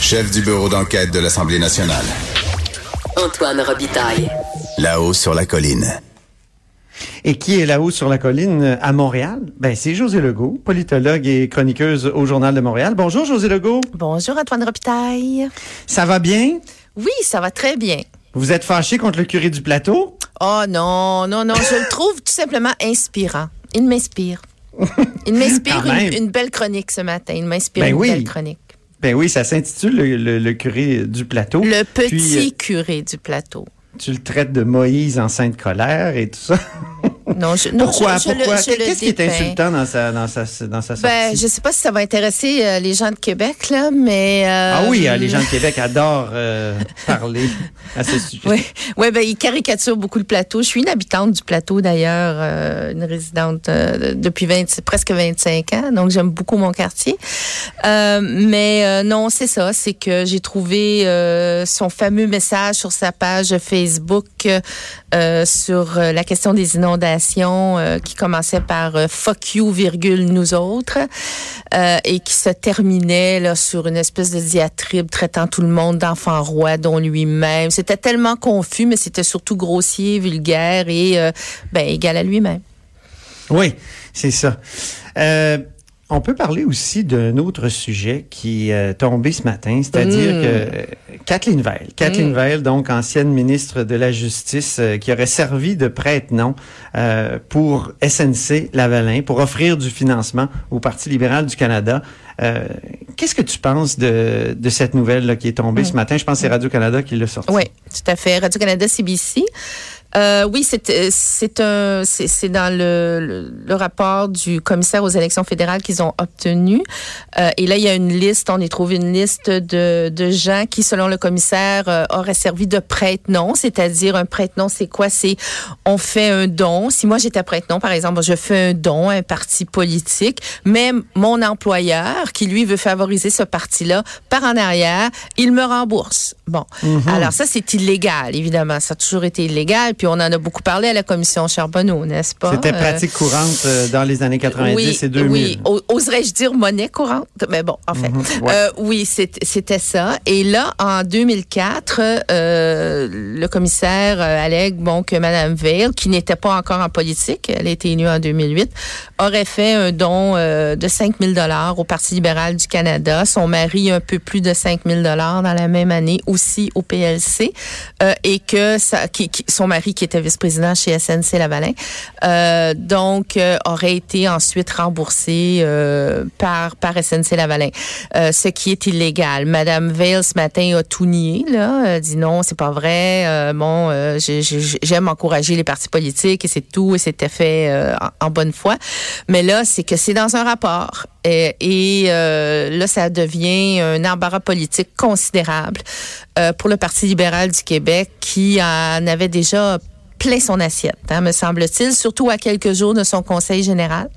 Chef du bureau d'enquête de l'Assemblée nationale. Antoine Robitaille. Là-haut sur la colline. Et qui est là-haut sur la colline à Montréal? Ben, c'est José Legault, politologue et chroniqueuse au Journal de Montréal. Bonjour, José Legault. Bonjour, Antoine Robitaille. Ça va bien? Oui, ça va très bien. Vous êtes fâché contre le curé du plateau? Oh non, non, non, je le trouve tout simplement inspirant. Il m'inspire. Il m'inspire une, une belle chronique ce matin. Il m'inspire Ben une oui. belle chronique. Ben oui, ça s'intitule le, le- le curé du plateau. Le petit Puis, euh, curé du plateau. tu le traites de Moïse en sainte colère et tout ça. Non, je, non, Pourquoi? je- je Qu'est-ce qui est insultant dans sa, dans sa, dans sa sortie? Ben, je sais pas si ça va intéresser euh, les gens de Québec, là, mais... euh, Ah oui, euh, les gens de Québec adorent euh, parler à ce sujet. Oui, ouais, ben, il caricature beaucoup le plateau. Je suis une habitante du plateau d'ailleurs, une résidente depuis 20, presque 25 ans, donc j'aime beaucoup mon quartier. Mais non, c'est ça, c'est que j'ai trouvé son fameux message sur sa page Facebook sur la question des inondations euh, qui commençait par euh, fuck you virgule nous autres euh, et qui se terminait là sur une espèce de diatribe traitant tout le monde d'enfant roi dont lui-même. C'était tellement confus mais c'était surtout grossier, vulgaire et ben égal à lui-même. Oui, c'est ça. On peut parler aussi d'un autre sujet qui est tombé ce matin, c'est-à-dire Mm. que euh, Kathleen Veil, Kathleen Veil, donc ancienne ministre de la Justice, euh, qui aurait servi de prête-nom euh, pour SNC Lavalin, pour offrir du financement au Parti libéral du Canada. Euh, Qu'est-ce que tu penses de, de cette nouvelle là, qui est tombée ce matin? Je pense que c'est Radio-Canada qui l'a sorti. Oui, tout à fait. Radio-Canada, CBC. Euh, oui, c'est euh, c'est un c'est c'est dans le, le, le rapport du commissaire aux élections fédérales qu'ils ont obtenu. Euh, et là, il y a une liste, on y trouve une liste de, de gens qui, selon le commissaire, euh, auraient servi de prête-nom. C'est-à-dire, un prête-nom, c'est quoi? C'est on fait un don. Si moi j'étais prête-nom, par exemple, je fais un don à un parti politique, mais mon employeur, qui lui veut favoriser ce parti-là, par en arrière, il me rembourse. Bon. Alors ça, c'est illégal, évidemment. Ça a toujours été illégal. Puis on en a beaucoup parlé à la commission Charbonneau, n'est-ce pas? C'était Euh, pratique courante euh, dans les années 90 oui, et 2000. Oui, oserais-je dire monnaie courante? Mais bon, en fait. Mhm, ouais. Euh, oui, c'était ça. Et là, en 2004, euh, le commissaire allègue bon, que Mme Veil, qui n'était pas encore en politique, elle a été élue en 2008, aurait fait un don euh, de 5 000 au Parti libéral du Canada. Son mari, un peu plus de 5 000 dans la même année, aussi au PLC. euh, et que ça, qui, qui- son mari, qui était vice-président chez SNC Lavalin, euh, donc euh, aurait été ensuite remboursé euh, par par SNC Lavalin, ce qui est illégal. Madame Veil ce matin a tout nié là, dit non, c'est pas vrai. Bon, j'ai- j'ai- j'aime encourager les partis politiques et c'est tout et c'était fait en bonne foi. Mais là, c'est que c'est dans un rapport et, et, euh, là, ça devient un embarras politique considérable euh, pour le Parti libéral du Québec qui en avait déjà plein son assiette, hein, me semble-t-il, surtout à quelques jours de son conseil général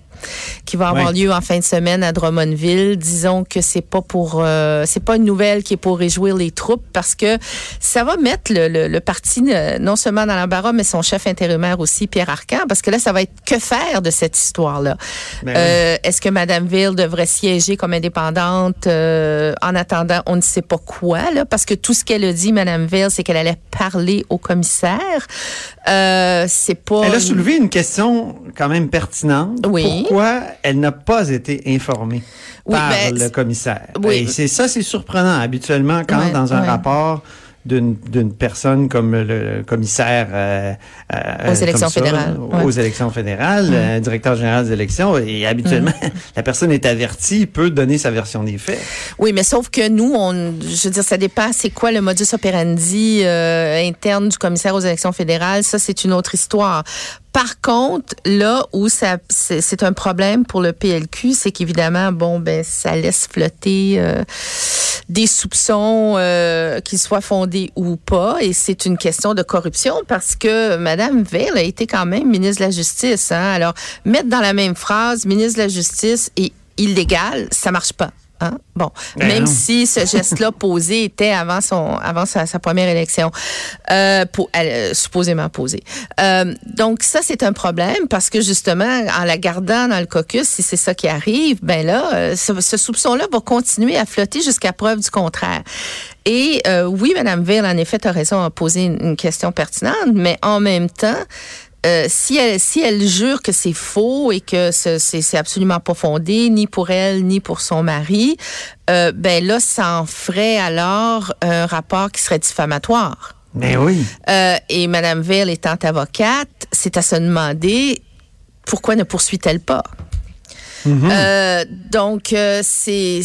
qui va avoir lieu en fin de semaine à Drummondville. Disons que c'est pas pour, euh, c'est pas une nouvelle qui est pour réjouir les troupes parce que ça va mettre le, le, le parti euh, non seulement dans l'embarras, mais son chef intérimaire aussi, Pierre Arcan, parce que là, ça va être que faire de cette histoire-là. Ben Euh, Est-ce que Mme Ville devrait siéger comme indépendante euh, en attendant, on ne sait pas quoi, là, parce que tout ce qu'elle a dit, Mme Ville, c'est qu'elle allait parler au commissaire. C'est pas. Elle a soulevé une question quand même pertinente. Oui. Pourquoi elle n'a pas été informée Oui, par ben, le commissaire? oui. Et c'est ça, c'est surprenant. Habituellement, quand Ouais, dans un ouais. rapport d'une personne comme le commissaire euh, euh, Aux élections comme ça, fédérales, aux. Mm. élections fédérales, euh, directeur général des élections, et habituellement, la personne est avertie, peut donner sa version des faits. Oui, mais sauf que nous, on, je veux dire, ça dépend. C'est quoi le modus operandi euh, interne du commissaire aux élections fédérales Ça, c'est une autre histoire. Par contre, là où ça, c'est c'est un problème pour le PLQ, c'est qu'évidemment, bon, ben, ça laisse flotter euh, des soupçons, euh, qu'ils soient fondés ou pas, et c'est une question de corruption parce que Madame Veil a été quand même ministre de la Justice. Hein? Alors, mettre dans la même phrase ministre de la Justice et illégal, ça marche pas. Hein? Bon, Ben même non. si ce geste-là posé était avant son avant sa, sa première élection, euh, pour, euh, supposément posé. Euh, donc ça c'est un problème parce que justement en la gardant dans le caucus, si c'est ça qui arrive, ben là, ce, ce soupçon-là va continuer à flotter jusqu'à preuve du contraire. Et euh, oui, Madame Veil, en effet, a raison à poser une, une question pertinente, mais en même temps, euh, si elle si elle jure que c'est faux et que ce- c'est c'est absolument pas fondé ni pour elle ni pour son mari, euh, ben là ça en ferait alors un rapport qui serait diffamatoire. Mais oui. Euh, et Madame Veil étant avocate, c'est à se demander pourquoi ne poursuit-elle pas? Euh, donc, euh, c'est,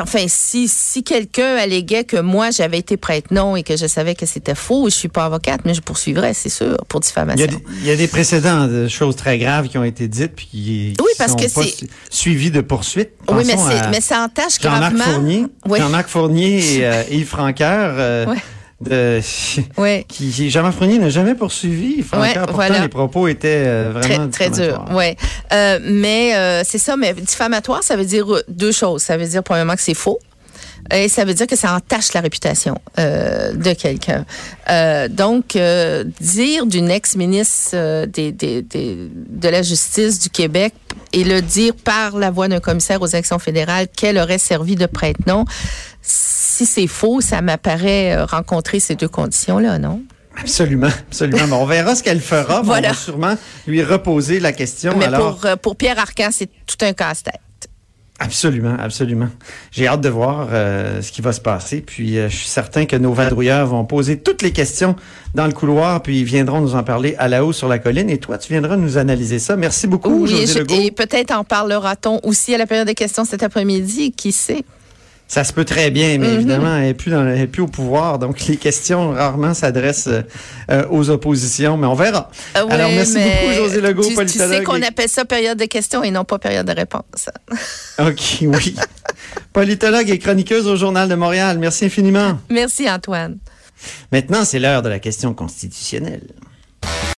enfin, si, si quelqu'un alléguait que moi j'avais été prête non et que je savais que c'était faux, je suis pas avocate, mais je poursuivrais, c'est sûr, pour Il y, diffamation. a des, il y a des précédents de choses très graves qui ont été dites puis qui, qui Oui, parce sont que pas su- suivies de poursuites. Oui, mais, à mais ça entache Jean-Marc gravement. Fournier, Oui. Jean-Marc Fournier et euh, Yves Franqueur. Ouais. De, Oui. qui, Jean-Marc Fournier n'a jamais poursuivi. Ouais, Pourtant, voilà. les propos étaient euh, vraiment Très, très dur, diffamatoires. ouais. Euh, mais euh, c'est ça, mais diffamatoire, ça veut dire deux choses. Ça veut dire, premièrement, que c'est faux. Et ça veut dire que ça entache la réputation euh, de quelqu'un. Euh, donc, euh, dire d'une ex-ministre des, des, des- de la justice du Québec et le dire par la voix d'un commissaire aux élections fédérales qu'elle aurait servi de prête-nom, si c'est faux, ça m'apparaît euh, rencontrer ces deux conditions-là, non? Absolument, absolument. Bon, on verra ce qu'elle fera. Voilà. On va sûrement lui reposer la question. Mais Alors, pour, euh, pour Pierre Arcan, c'est tout un casse-tête. Absolument, absolument. J'ai hâte de voir euh, ce qui va se passer. Puis euh, je suis certain que nos vadrouilleurs vont poser toutes les questions dans le couloir, puis ils viendront nous en parler à la haut sur la colline. Et toi, tu viendras nous analyser ça. Merci beaucoup, Oui, José je- et peut-être en parlera-t-on aussi à la période des questions cet après-midi, qui sait? Ça se peut très bien, mais Mhm. évidemment, elle n'est plus, dans, elle est plus au pouvoir. Donc, les questions rarement s'adressent euh, aux oppositions, mais on verra. Euh, ouais, Alors, merci beaucoup, José Legault, tu, tu politologue. sais qu'on et- appelle ça période de questions et non pas période de réponse. OK, oui. politologue et chroniqueuse au Journal de Montréal. Merci infiniment. Merci, Antoine. Maintenant, c'est l'heure de la question constitutionnelle.